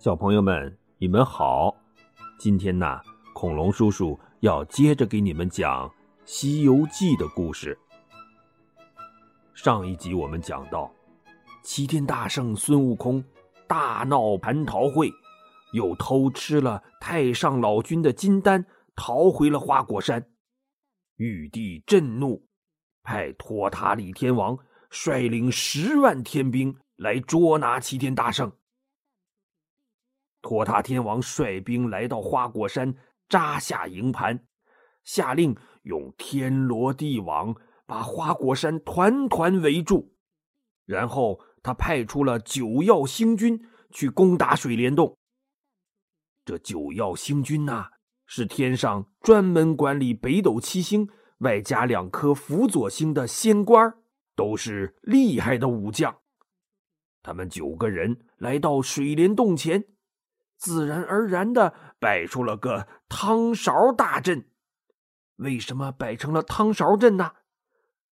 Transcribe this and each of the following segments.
小朋友们，你们好！今天呢，恐龙叔叔要接着给你们讲《西游记》的故事。上一集我们讲到，齐天大圣孙悟空大闹蟠桃会，又偷吃了太上老君的金丹，逃回了花果山。玉帝震怒，派托塔李天王率领十万天兵来捉拿齐天大圣。托塔天王率兵来到花果山，扎下营盘，下令用天罗地网把花果山团团围住。然后他派出了九曜星君去攻打水帘洞。这九曜星君呐，是天上专门管理北斗七星，外加两颗辅佐星的仙官，都是厉害的武将。他们九个人来到水帘洞前。自然而然的摆出了个汤勺大阵。为什么摆成了汤勺阵呢？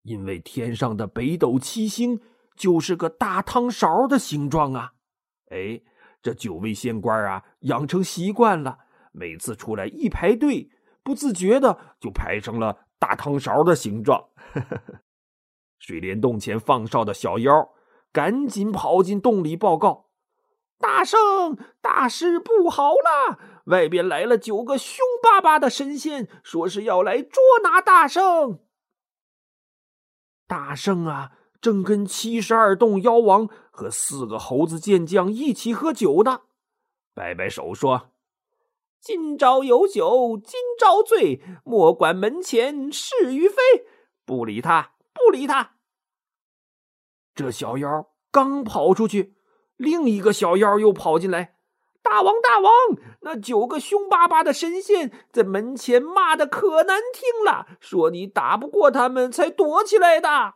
因为天上的北斗七星就是个大汤勺的形状啊！哎，这九位仙官啊，养成习惯了，每次出来一排队，不自觉的就排成了大汤勺的形状。水帘洞前放哨的小妖赶紧跑进洞里报告。大圣，大事不好了！外边来了九个凶巴巴的神仙，说是要来捉拿大圣。大圣啊，正跟七十二洞妖王和四个猴子健将一起喝酒呢，摆摆手说：“今朝有酒今朝醉，莫管门前是与非。”不理他，不理他。这小妖刚跑出去。另一个小妖又跑进来，大王大王，那九个凶巴巴的神仙在门前骂的可难听了，说你打不过他们才躲起来的。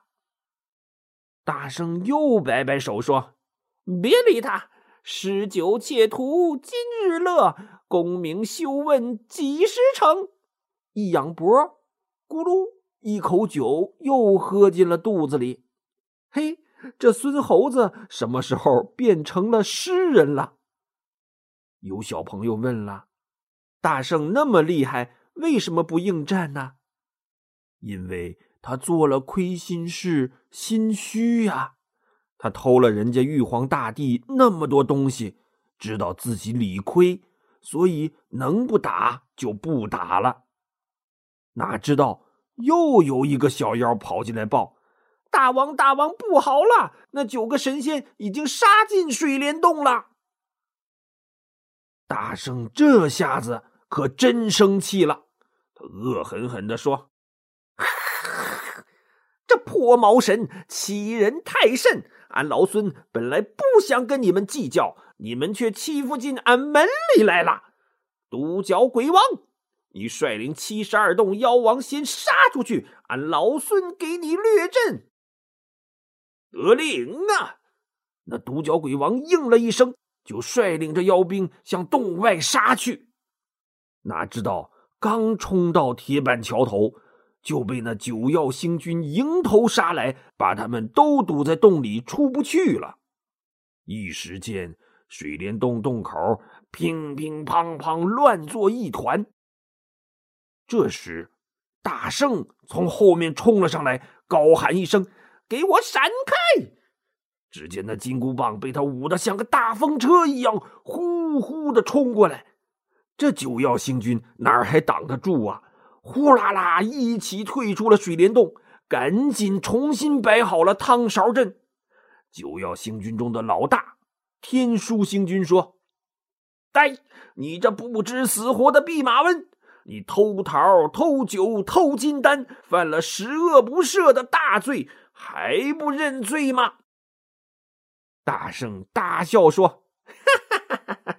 大圣又摆摆手说：“别理他，诗酒且图今日乐，功名休问几时成。”一仰脖，咕噜一口酒又喝进了肚子里。嘿。这孙猴子什么时候变成了诗人了？有小朋友问了：“大圣那么厉害，为什么不应战呢？”因为他做了亏心事，心虚呀。他偷了人家玉皇大帝那么多东西，知道自己理亏，所以能不打就不打了。哪知道又有一个小妖跑进来报。大王，大王，不好了！那九个神仙已经杀进水帘洞了。大圣这下子可真生气了，他恶狠狠地说：“ 这破毛神欺人太甚！俺老孙本来不想跟你们计较，你们却欺负进俺门里来了。独角鬼王，你率领七十二洞妖王先杀出去，俺老孙给你略阵。”得令啊！那独角鬼王应了一声，就率领着妖兵向洞外杀去。哪知道刚冲到铁板桥头，就被那九曜星君迎头杀来，把他们都堵在洞里出不去了。一时间，水帘洞洞口乒乒乓乓乱作一团。这时，大圣从后面冲了上来，高喊一声。给我闪开！只见那金箍棒被他舞得像个大风车一样，呼呼的冲过来。这九曜星君哪还挡得住啊？呼啦啦一起退出了水帘洞，赶紧重新摆好了汤勺阵。九曜星君中的老大天书星君说：“呆，你这不知死活的弼马温，你偷桃、偷酒、偷金丹，犯了十恶不赦的大罪。”还不认罪吗？大圣大笑说：“哈哈哈哈哈！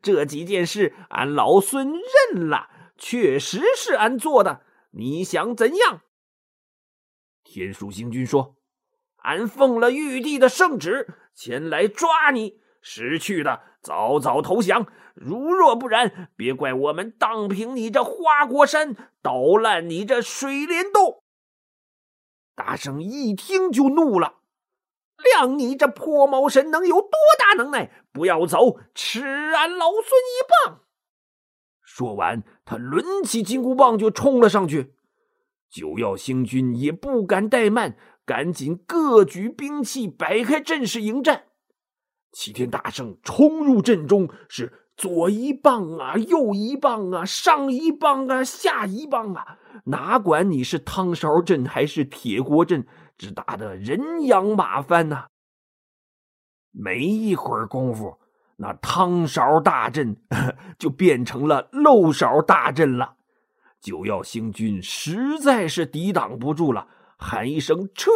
这几件事，俺老孙认了，确实是俺做的。你想怎样？”天书星君说：“俺奉了玉帝的圣旨，前来抓你。识趣的，早早投降；如若不然，别怪我们荡平你这花果山，捣烂你这水帘洞。”大圣一听就怒了，量你这破毛神能有多大能耐！不要走，吃俺老孙一棒！说完，他抡起金箍棒就冲了上去。九曜星君也不敢怠慢，赶紧各举兵器，摆开阵势迎战。齐天大圣冲入阵中，是左一棒啊，右一棒啊，上一棒啊，下一棒啊，哪管你是汤勺阵还是铁锅阵，只打得人仰马翻呐。没一会儿功夫，那汤勺大阵 就变成了漏勺大阵了。九曜星君实在是抵挡不住了，喊一声“撤”，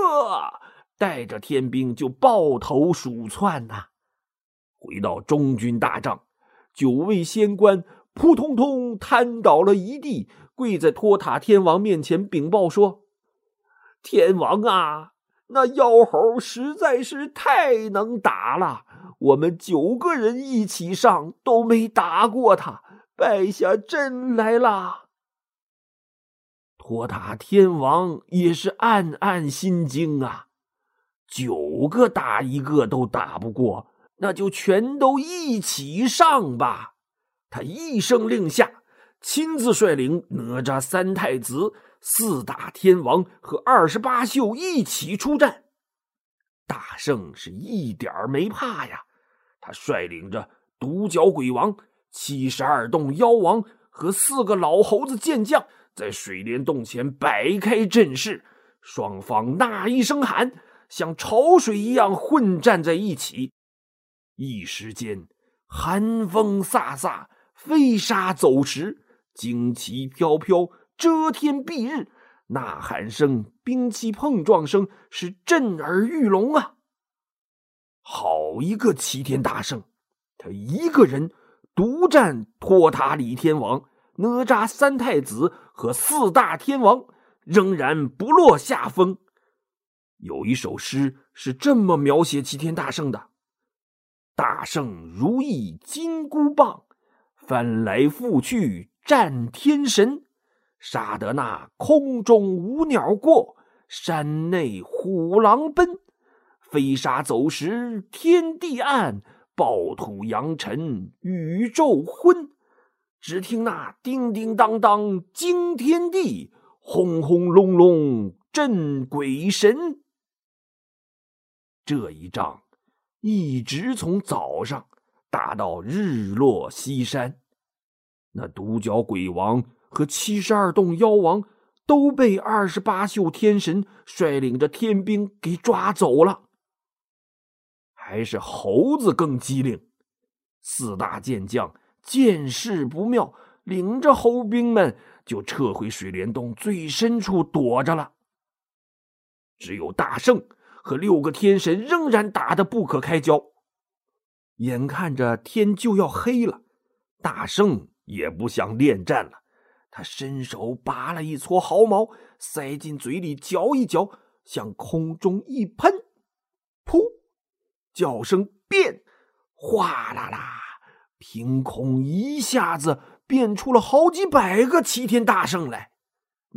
带着天兵就抱头鼠窜呐。回到中军大帐，九位仙官扑通通瘫倒了一地，跪在托塔天王面前禀报说：“天王啊，那妖猴实在是太能打了，我们九个人一起上都没打过他，败下阵来啦。”托塔天王也是暗暗心惊啊，九个打一个都打不过，那就全都一起上吧。他一声令下，亲自率领哪吒三太子、四大天王和二十八宿一起出战。大圣是一点没怕呀，他率领着独角鬼王、七十二洞妖王和四个老猴子健将。在水帘洞前摆开阵势，双方那一声喊，像潮水一样混战在一起。一时间，寒风飒飒，飞沙走石，旌旗飘飘，遮天蔽日，呐喊声、兵器碰撞声是震耳欲聋啊！好一个齐天大圣，他一个人独占托塔李天王。哪吒三太子和四大天王仍然不落下风。有一首诗是这么描写齐天大圣的：“大圣如意金箍棒，翻来覆去战天神，杀得那空中无鸟过，山内虎狼奔，飞沙走石天地暗，暴土扬尘宇宙昏。”只听那叮叮当当惊天地，轰轰隆隆震鬼神。这一仗一直从早上打到日落西山，那独角鬼王和七十二洞妖王都被二十八宿天神率领着天兵给抓走了。还是猴子更机灵，四大健将。见势不妙，领着猴兵们就撤回水帘洞最深处躲着了。只有大圣和六个天神仍然打得不可开交。眼看着天就要黑了，大圣也不想恋战了。他伸手拔了一撮毫毛，塞进嘴里嚼一嚼，向空中一喷，噗，叫声变，哗啦啦。凭空一下子变出了好几百个齐天大圣来，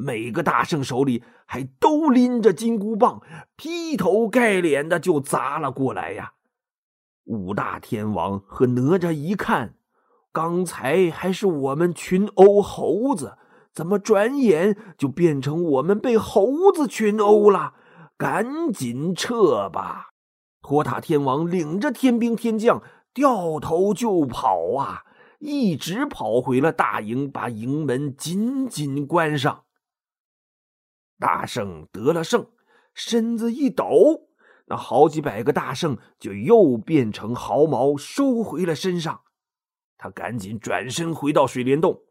每个大圣手里还都拎着金箍棒，劈头盖脸的就砸了过来呀！五大天王和哪吒一看，刚才还是我们群殴猴子，怎么转眼就变成我们被猴子群殴了？赶紧撤吧！托塔天王领着天兵天将。掉头就跑啊！一直跑回了大营，把营门紧紧关上。大圣得了胜，身子一抖，那好几百个大圣就又变成毫毛，收回了身上。他赶紧转身回到水帘洞，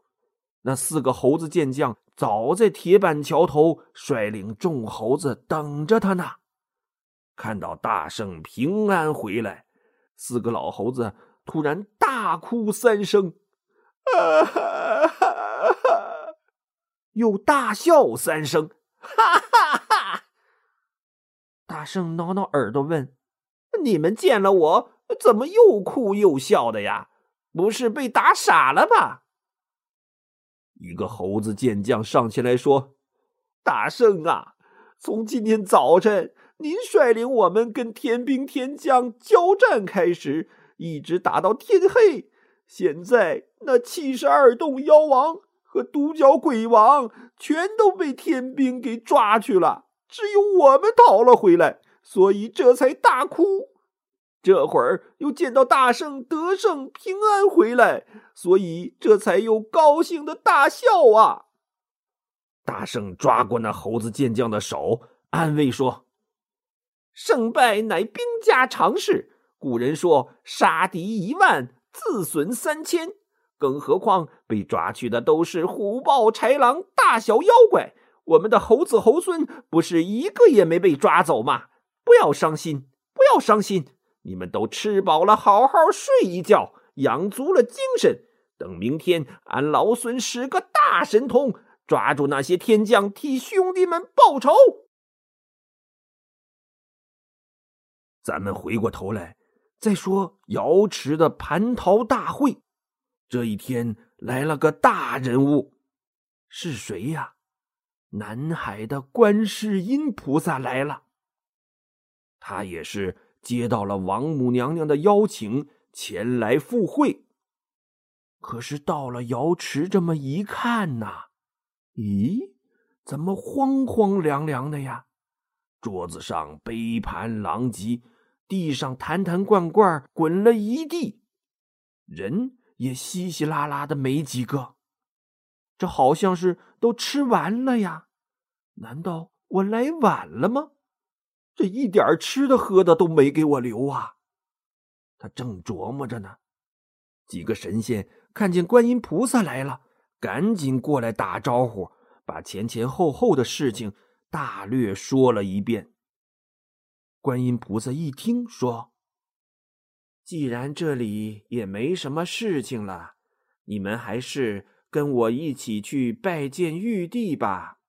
那四个猴子健将早在铁板桥头率领众猴子等着他呢。看到大圣平安回来。四个老猴子突然大哭三声，啊哈！又大笑三声，哈哈哈！大圣挠挠耳朵问：“你们见了我，怎么又哭又笑的呀？不是被打傻了吧？”一个猴子健将上前来说：“大圣啊，从今天早晨您率领我们跟天兵天将交战开始，一直打到天黑。现在那七十二洞妖王和独角鬼王全都被天兵给抓去了，只有我们逃了回来，所以这才大哭。这会儿又见到大圣得胜平安回来，所以这才又高兴的大笑啊！大圣抓过那猴子健将的手，安慰说：“胜败乃兵家常事，古人说杀敌一万，自损三千。更何况被抓去的都是虎豹豺狼、大小妖怪，我们的猴子猴孙不是一个也没被抓走吗？不要伤心，不要伤心。”你们都吃饱了，好好睡一觉，养足了精神。等明天，俺老孙使个大神通，抓住那些天将，替兄弟们报仇。咱们回过头来再说瑶池的蟠桃大会。这一天来了个大人物，是谁呀？南海的观世音菩萨来了。他也是。接到了王母娘娘的邀请，前来赴会。可是到了瑶池，这么一看呐，咦，怎么荒荒凉凉的呀？桌子上杯盘狼藉，地上坛坛罐罐滚了一地，人也稀稀拉拉的没几个。这好像是都吃完了呀？难道我来晚了吗？这一点吃的喝的都没给我留啊！他正琢磨着呢，几个神仙看见观音菩萨来了，赶紧过来打招呼，把前前后后的事情大略说了一遍。观音菩萨一听，说：“既然这里也没什么事情了，你们还是跟我一起去拜见玉帝吧。”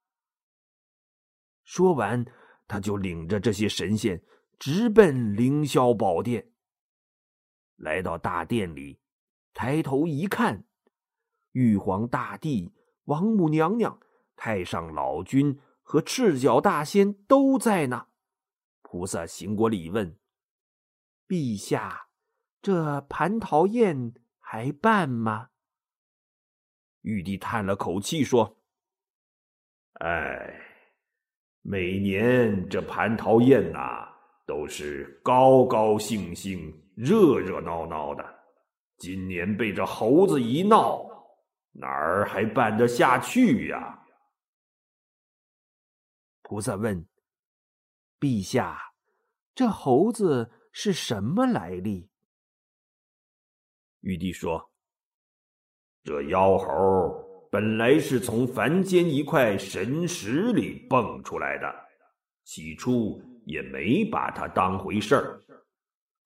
说完。他就领着这些神仙直奔凌霄宝殿。来到大殿里，抬头一看，玉皇大帝、王母娘娘、太上老君和赤脚大仙都在呢。菩萨行过礼问：“陛下，这蟠桃宴还办吗？”玉帝叹了口气说：“哎。”每年这蟠桃宴呐，都是高高兴兴、热热闹闹的。今年被这猴子一闹，哪儿还办得下去呀？菩萨问：“陛下，这猴子是什么来历？”玉帝说：“这妖猴。”本来是从凡间一块神石里蹦出来的，起初也没把他当回事儿。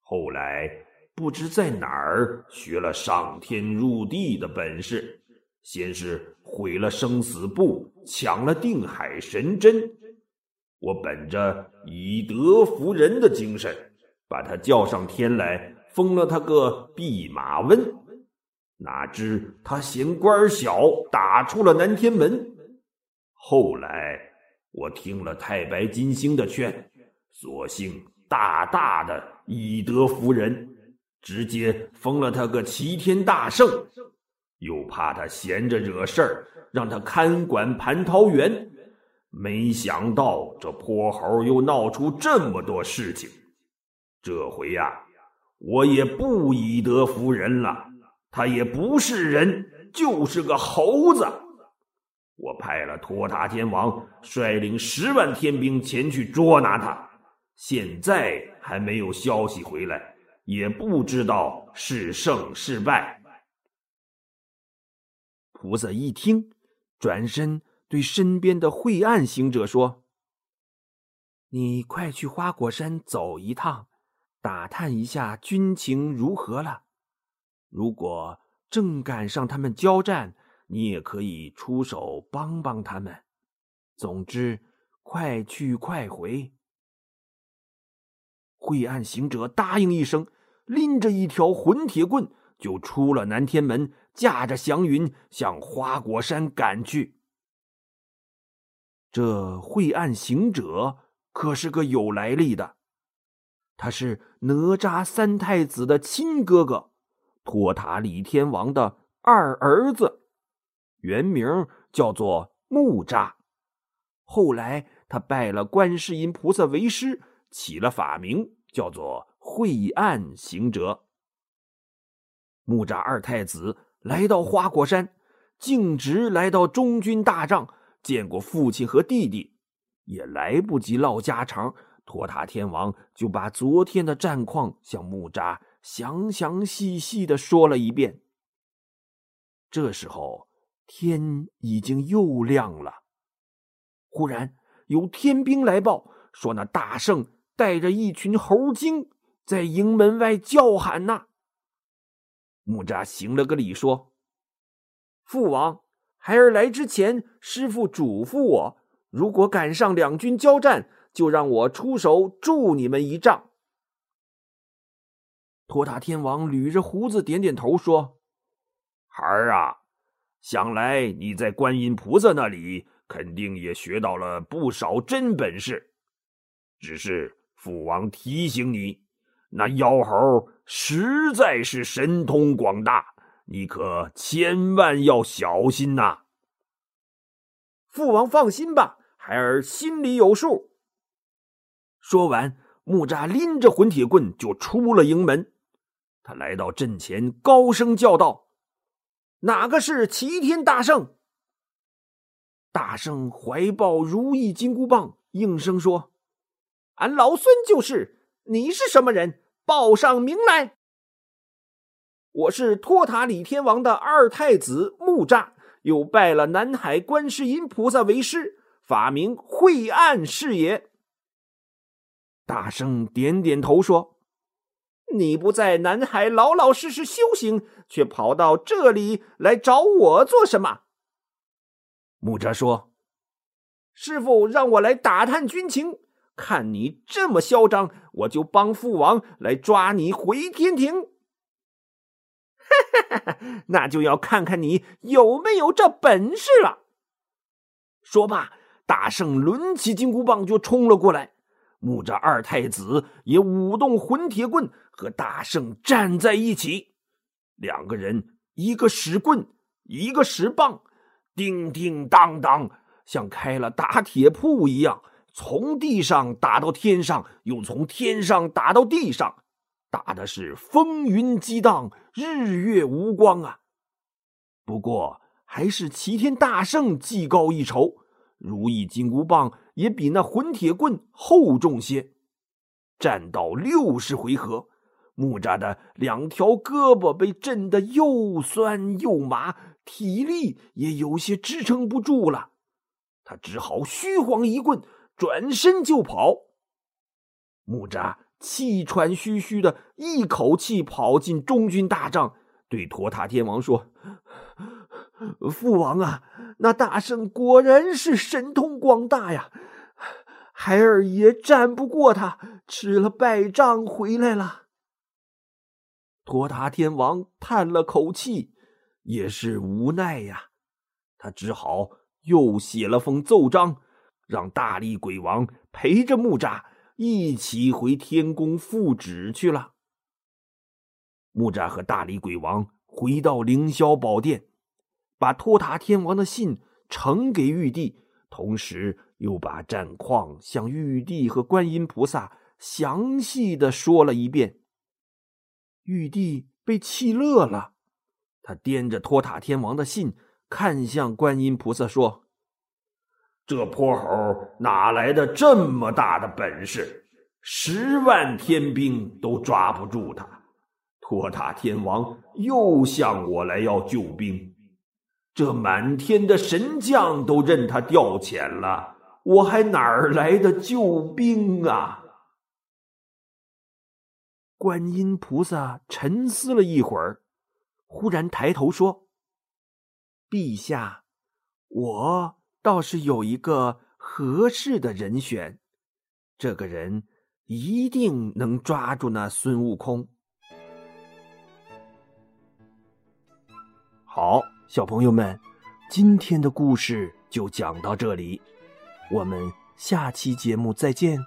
后来不知在哪儿学了上天入地的本事，先是毁了生死簿，抢了定海神针。我本着以德服人的精神，把他叫上天来，封了他个弼马温。哪知他嫌官小，打出了南天门。后来我听了太白金星的劝，索性大大的以德服人，直接封了他个齐天大圣。又怕他闲着惹事儿，让他看管蟠桃园。没想到这泼猴又闹出这么多事情。这回呀，我也不以德服人了。他也不是人，就是个猴子。我派了托塔天王率领十万天兵前去捉拿他，现在还没有消息回来，也不知道是胜是败。菩萨一听，转身对身边的晦暗行者说：“你快去花果山走一趟，打探一下军情如何了。”如果正赶上他们交战，你也可以出手帮帮他们。总之，快去快回。晦暗行者答应一声，拎着一条混铁棍就出了南天门，驾着祥云向花果山赶去。这晦暗行者可是个有来历的，他是哪吒三太子的亲哥哥，托塔李天王的二儿子，原名叫做木吒。后来他拜了观世音菩萨为师，起了法名叫做惠岸行者。木吒二太子来到花果山，径直来到中军大帐，见过父亲和弟弟，也来不及唠家常，托塔天王就把昨天的战况向木吒详详细细的说了一遍。这时候天已经又亮了，忽然有天兵来报说，那大圣带着一群猴精在营门外叫喊呢。木吒行了个礼，说：“父王，孩儿来之前，师傅嘱咐我，如果赶上两军交战，就让我出手助你们一仗。”托塔天王捋着胡子，点点头，说：“孩儿啊，想来你在观音菩萨那里肯定也学到了不少真本事，只是父王提醒你。”那妖猴实在是神通广大，你可千万要小心呐！父王放心吧，孩儿心里有数。说完，木吒拎着混铁棍就出了营门。他来到阵前，高声叫道：“哪个是齐天大圣？”大圣怀抱如意金箍棒，应声说：“俺老孙就是。”你是什么人？报上名来！我是托塔李天王的二太子木吒，又拜了南海观世音菩萨为师，法名惠岸是也。大圣点点头说：“你不在南海老老实实修行，却跑到这里来找我做什么？”木吒说：“师傅让我来打探军情。”看你这么嚣张，我就帮父王来抓你回天庭。哈哈哈那就要看看你有没有这本事了。说罢，大圣抡起金箍棒就冲了过来。木吒二太子也舞动混铁棍，和大圣站在一起。两个人，一个使棍，一个使棒，叮叮当当，像开了打铁铺一样。从地上打到天上，又从天上打到地上，打的是风云激荡，日月无光啊！不过还是齐天大圣技高一筹，如意金箍棒也比那混铁棍厚重些。战到六十回合，木吒的两条胳膊被震得又酸又麻，体力也有些支撑不住了，他只好虚晃一棍。转身就跑，木吒气喘吁吁的一口气跑进中军大帐，对托塔天王说：“父王啊，那大圣果然是神通广大呀，孩儿也战不过他，吃了败仗回来了。”托塔天王叹了口气，也是无奈呀，他只好又写了封奏章。让大力鬼王陪着木吒一起回天宫复旨去了。木吒和大力鬼王回到凌霄宝殿，把托塔天王的信呈给玉帝，同时又把战况向玉帝和观音菩萨详细的说了一遍。玉帝被气乐了，他掂着托塔天王的信，看向观音菩萨说。这泼猴哪来的这么大的本事？十万天兵都抓不住他。托塔天王又向我来要救兵，这满天的神将都任他调遣了，我还哪儿来的救兵啊？观音菩萨沉思了一会儿，忽然抬头说：“陛下，我。”倒是有一个合适的人选，这个人一定能抓住那孙悟空。好，小朋友们，今天的故事就讲到这里，我们下期节目再见。